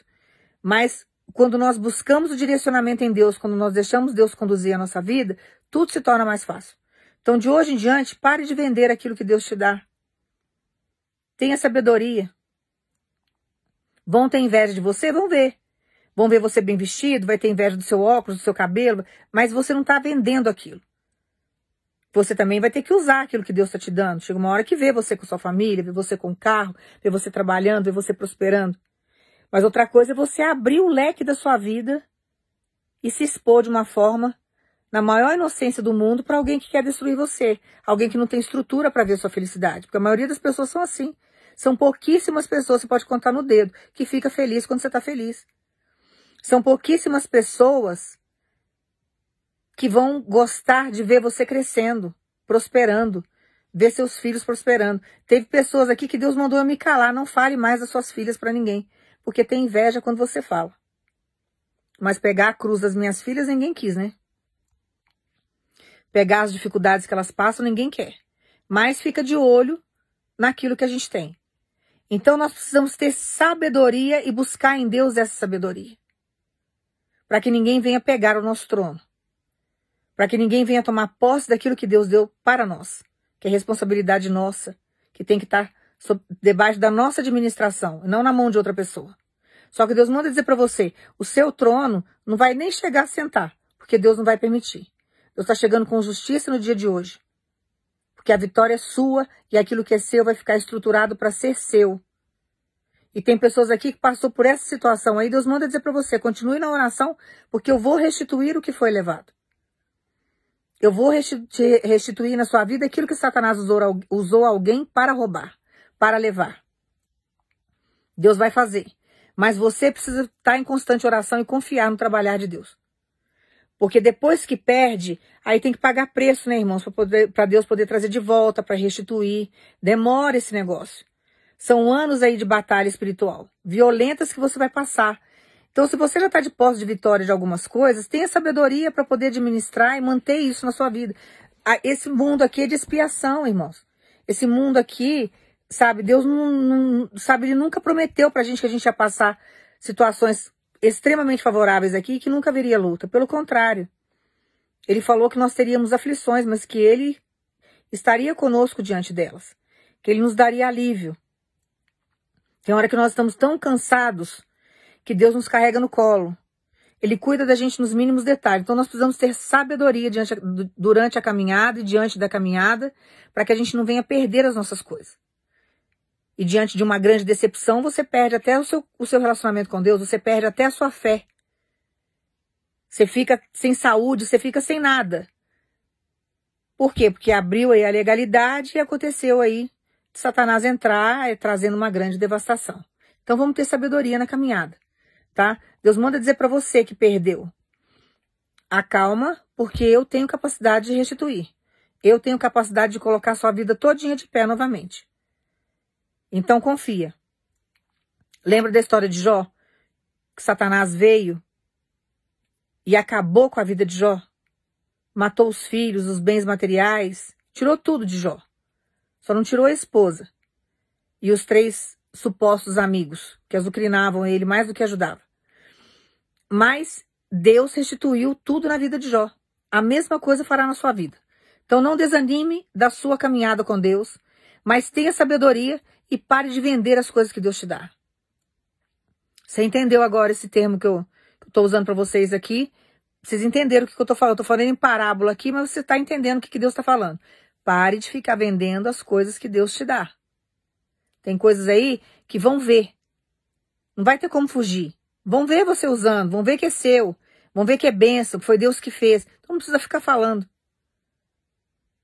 Mas quando nós buscamos o direcionamento em Deus, quando nós deixamos Deus conduzir a nossa vida, tudo se torna mais fácil. Então, de hoje em diante, pare de vender aquilo que Deus te dá. Tenha sabedoria. Vão ter inveja de você? Vão ver. Vão ver você bem vestido, vai ter inveja do seu óculos, do seu cabelo, mas você não está vendendo aquilo. Você também vai ter que usar aquilo que Deus está te dando. Chega uma hora que vê você com sua família, vê você com o carro, vê você trabalhando, vê você prosperando. Mas outra coisa é você abrir o leque da sua vida e se expor de uma forma, na maior inocência do mundo, para alguém que quer destruir você. Alguém que não tem estrutura para ver sua felicidade. Porque a maioria das pessoas são assim. São pouquíssimas pessoas, você pode contar no dedo, que fica feliz quando você está feliz. São pouquíssimas pessoas que vão gostar de ver você crescendo, prosperando, ver seus filhos prosperando. Teve pessoas aqui que Deus mandou eu me calar, não fale mais das suas filhas para ninguém, porque tem inveja quando você fala. Mas pegar a cruz das minhas filhas ninguém quis, né? Pegar as dificuldades que elas passam ninguém quer. Mas fica de olho naquilo que a gente tem. Então nós precisamos ter sabedoria e buscar em Deus essa sabedoria. Para que ninguém venha pegar o nosso trono para que ninguém venha tomar posse daquilo que Deus deu para nós, que é responsabilidade nossa, que tem que estar tá debaixo da nossa administração, não na mão de outra pessoa. Só que Deus manda dizer para você, o seu trono não vai nem chegar a sentar, porque Deus não vai permitir. Deus está chegando com justiça no dia de hoje. Porque a vitória é sua e aquilo que é seu vai ficar estruturado para ser seu. E tem pessoas aqui que passou por essa situação aí, Deus manda dizer para você, continue na oração, porque eu vou restituir o que foi levado. Eu vou restituir na sua vida aquilo que Satanás usou, usou alguém para roubar, para levar. Deus vai fazer. Mas você precisa estar em constante oração e confiar no trabalhar de Deus. Porque depois que perde, aí tem que pagar preço, né, irmãos? Para Deus poder trazer de volta, para restituir. Demora esse negócio. São anos aí de batalha espiritual, violentas que você vai passar. Então, se você já está de posse de vitória de algumas coisas, tenha sabedoria para poder administrar e manter isso na sua vida. Esse mundo aqui é de expiação, irmãos. Esse mundo aqui, sabe, Deus não, não sabe, ele nunca prometeu para a gente que a gente ia passar situações extremamente favoráveis aqui que nunca haveria luta. Pelo contrário, ele falou que nós teríamos aflições, mas que ele estaria conosco diante delas, que ele nos daria alívio. Tem hora que nós estamos tão cansados que Deus nos carrega no colo. Ele cuida da gente nos mínimos detalhes. Então nós precisamos ter sabedoria diante, durante a caminhada e diante da caminhada, para que a gente não venha perder as nossas coisas. E diante de uma grande decepção, você perde até o seu, o seu relacionamento com Deus, você perde até a sua fé. Você fica sem saúde, você fica sem nada. Por quê? Porque abriu aí a legalidade e aconteceu aí Satanás entrar trazendo uma grande devastação. Então vamos ter sabedoria na caminhada, tá? Deus manda dizer para você que perdeu. Acalma, porque eu tenho capacidade de restituir. Eu tenho capacidade de colocar sua vida todinha de pé novamente. Então confia. Lembra da história de Jó? Que Satanás veio e acabou com a vida de Jó? Matou os filhos, os bens materiais, tirou tudo de Jó. Só não tirou a esposa e os três supostos amigos que azucrinavam ele mais do que ajudavam. Mas Deus restituiu tudo na vida de Jó. A mesma coisa fará na sua vida. Então não desanime da sua caminhada com Deus, mas tenha sabedoria e pare de vender as coisas que Deus te dá. Você entendeu agora esse termo que eu estou usando para vocês aqui? Vocês entenderam o que eu estou falando? Estou falando em parábola aqui, mas você está entendendo o que, que Deus está falando. Pare de ficar vendendo as coisas que Deus te dá. Tem coisas aí que vão ver. Não vai ter como fugir. Vão ver você usando, vão ver que é seu, vão ver que é benção, que foi Deus que fez. Então não precisa ficar falando.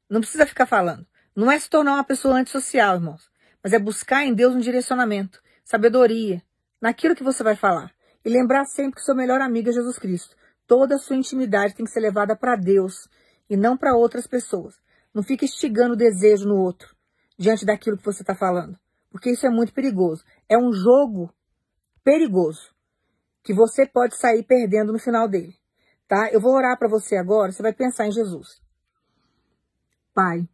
Não precisa ficar falando. Não é se tornar uma pessoa antissocial, irmãos, mas é buscar em Deus um direcionamento, sabedoria, naquilo que você vai falar. E lembrar sempre que seu melhor amigo é Jesus Cristo. Toda a sua intimidade tem que ser levada para Deus e não para outras pessoas. Não fique instigando o desejo no outro diante daquilo que você está falando, porque isso é muito perigoso. É um jogo perigoso que você pode sair perdendo no final dele, tá? Eu vou orar para você agora, você vai pensar em Jesus. Pai,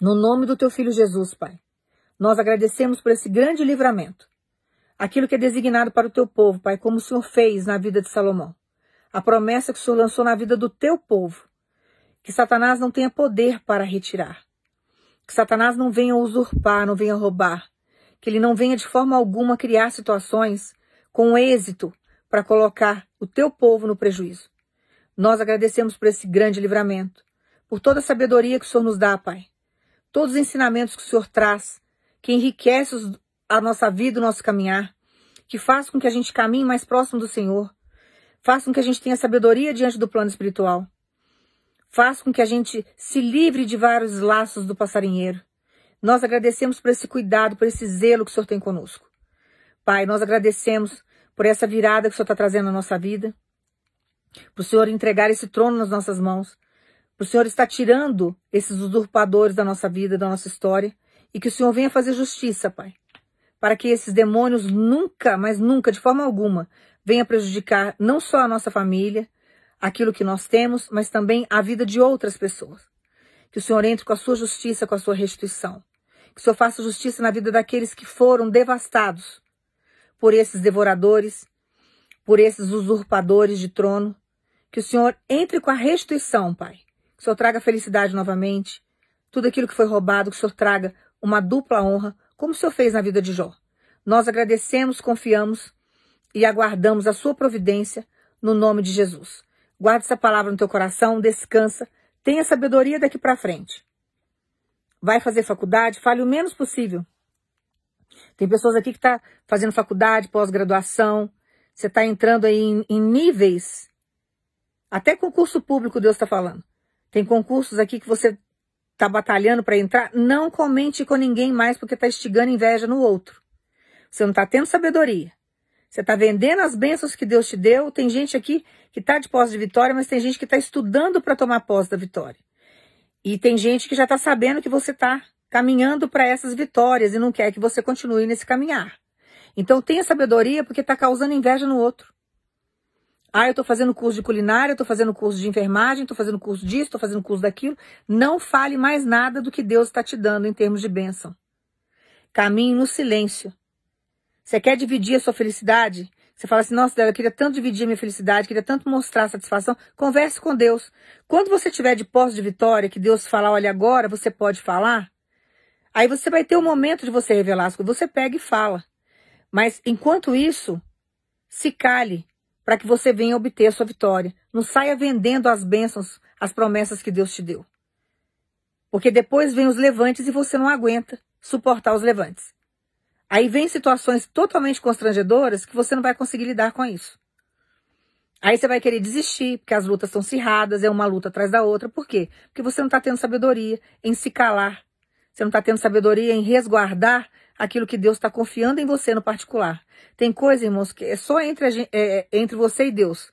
no nome do teu filho Jesus, Pai, nós agradecemos por esse grande livramento. Aquilo que é designado para o teu povo, Pai, como o Senhor fez na vida de Salomão. A promessa que o Senhor lançou na vida do teu povo. Que Satanás não tenha poder para retirar. Que Satanás não venha usurpar, não venha roubar. Que ele não venha de forma alguma criar situações com êxito para colocar o teu povo no prejuízo. Nós agradecemos por esse grande livramento, por toda a sabedoria que o Senhor nos dá, Pai. Todos os ensinamentos que o Senhor traz, que enriquece a nossa vida, o nosso caminhar, que faz com que a gente caminhe mais próximo do Senhor, faz com que a gente tenha sabedoria diante do plano espiritual, faz com que a gente se livre de vários laços do passarinheiro. Nós agradecemos por esse cuidado, por esse zelo que o Senhor tem conosco. Pai, nós agradecemos por essa virada que o Senhor está trazendo na nossa vida, para o Senhor entregar esse trono nas nossas mãos, para o Senhor estar tirando esses usurpadores da nossa vida, da nossa história, e que o Senhor venha fazer justiça, Pai, para que esses demônios nunca, mas nunca, de forma alguma, venha prejudicar não só a nossa família, aquilo que nós temos, mas também a vida de outras pessoas. Que o Senhor entre com a sua justiça, com a sua restituição. Que o Senhor faça justiça na vida daqueles que foram devastados por esses devoradores, por esses usurpadores de trono. Que o Senhor entre com a restituição, Pai. Que o Senhor traga felicidade novamente. Tudo aquilo que foi roubado, que o Senhor traga uma dupla honra, como o Senhor fez na vida de Jó. Nós agradecemos, confiamos e aguardamos a sua providência no nome de Jesus. Guarde essa palavra no teu coração, descansa, tenha sabedoria daqui para frente. Vai fazer faculdade, fale o menos possível tem pessoas aqui que estão tá fazendo faculdade, pós-graduação. Você está entrando aí em, em, níveis. Até concurso público, Deus está falando. Tem concursos aqui que você está batalhando para entrar. Não comente com ninguém mais porque está instigando inveja no outro. Você não está tendo sabedoria. Você está vendendo as bênçãos que Deus te deu. Tem gente aqui que está de posse de vitória, mas tem gente que está estudando para tomar posse da vitória. E tem gente que já está sabendo que você está caminhando para essas vitórias e não quer que você continue nesse caminhar. Então tenha sabedoria porque está causando inveja no outro. Ah, eu estou fazendo curso de culinária, estou fazendo curso de enfermagem, estou fazendo curso disso, estou fazendo curso daquilo. Não fale mais nada do que Deus está te dando em termos de bênção. Caminhe no silêncio. Você quer dividir a sua felicidade? Você fala assim, nossa, eu queria tanto dividir a minha felicidade, queria tanto mostrar satisfação. Converse com Deus. Quando você tiver de posse de vitória, que Deus falar, olha, agora você pode falar, Aí você vai ter o um momento de você revelar as coisas. Você pega e fala. Mas enquanto isso, se cale para que você venha obter a sua vitória. Não saia vendendo as bênçãos, as promessas que Deus te deu. Porque depois vem os levantes e você não aguenta suportar os levantes. Aí vem situações totalmente constrangedoras que você não vai conseguir lidar com isso. Aí você vai querer desistir, porque as lutas estão cirradas, é uma luta atrás da outra. Por quê? Porque você não está tendo sabedoria em se calar. Você não está tendo sabedoria em resguardar aquilo que Deus está confiando em você no particular. Tem coisa, irmãos, que é só entre, a, é, entre você e Deus.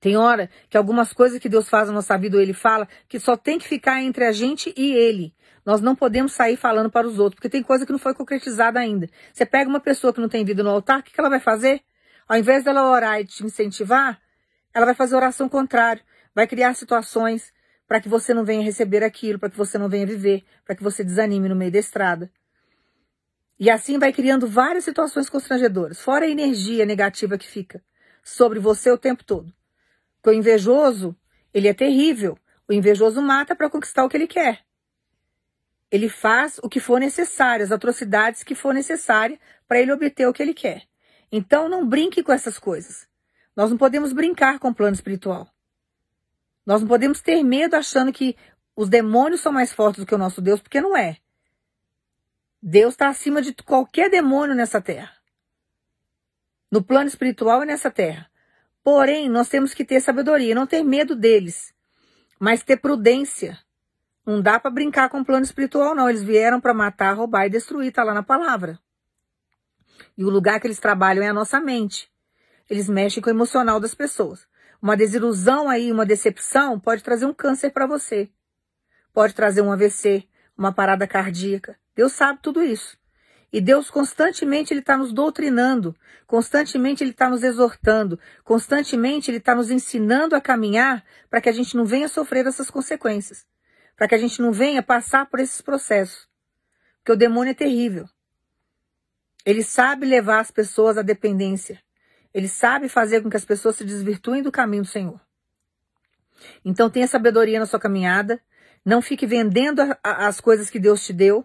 Tem hora que algumas coisas que Deus faz na nossa vida, ou Ele fala, que só tem que ficar entre a gente e Ele. Nós não podemos sair falando para os outros, porque tem coisa que não foi concretizada ainda. Você pega uma pessoa que não tem vida no altar, o que, que ela vai fazer? Ao invés dela orar e te incentivar, ela vai fazer oração contrária, vai criar situações para que você não venha receber aquilo, para que você não venha viver, para que você desanime no meio da estrada. E assim vai criando várias situações constrangedoras, fora a energia negativa que fica sobre você o tempo todo. Porque o invejoso, ele é terrível. O invejoso mata para conquistar o que ele quer. Ele faz o que for necessário, as atrocidades que for necessária para ele obter o que ele quer. Então não brinque com essas coisas. Nós não podemos brincar com o plano espiritual. Nós não podemos ter medo achando que os demônios são mais fortes do que o nosso Deus, porque não é. Deus está acima de qualquer demônio nessa terra. No plano espiritual e nessa terra. Porém, nós temos que ter sabedoria, não ter medo deles, mas ter prudência. Não dá para brincar com o plano espiritual, não. Eles vieram para matar, roubar e destruir, está lá na palavra. E o lugar que eles trabalham é a nossa mente. Eles mexem com o emocional das pessoas. Uma desilusão aí, uma decepção, pode trazer um câncer para você. Pode trazer um AVC, uma parada cardíaca. Deus sabe tudo isso. E Deus constantemente ele está nos doutrinando, constantemente ele está nos exortando, constantemente ele está nos ensinando a caminhar para que a gente não venha sofrer essas consequências, para que a gente não venha passar por esses processos. Porque o demônio é terrível. Ele sabe levar as pessoas à dependência. Ele sabe fazer com que as pessoas se desvirtuem do caminho do Senhor. Então tenha sabedoria na sua caminhada. Não fique vendendo a, a, as coisas que Deus te deu.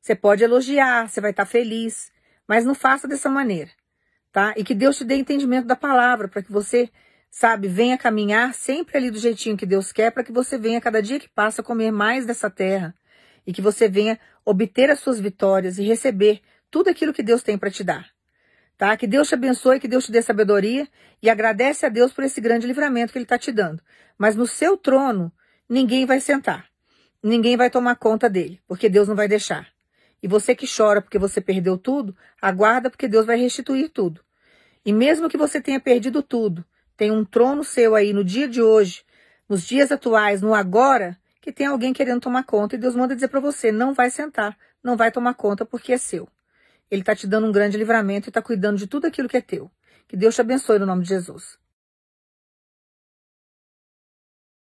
Você pode elogiar, você vai estar feliz, mas não faça dessa maneira, tá? E que Deus te dê entendimento da palavra para que você, sabe, venha caminhar sempre ali do jeitinho que Deus quer, para que você venha cada dia que passa comer mais dessa terra e que você venha obter as suas vitórias e receber tudo aquilo que Deus tem para te dar. Tá? Que Deus te abençoe, que Deus te dê sabedoria e agradece a Deus por esse grande livramento que Ele está te dando. Mas no seu trono, ninguém vai sentar. Ninguém vai tomar conta dele, porque Deus não vai deixar. E você que chora porque você perdeu tudo, aguarda porque Deus vai restituir tudo. E mesmo que você tenha perdido tudo, tem um trono seu aí no dia de hoje, nos dias atuais, no agora, que tem alguém querendo tomar conta e Deus manda dizer para você, não vai sentar, não vai tomar conta porque é seu. Ele está te dando um grande livramento e está cuidando de tudo aquilo que é teu. Que Deus te abençoe no nome de Jesus.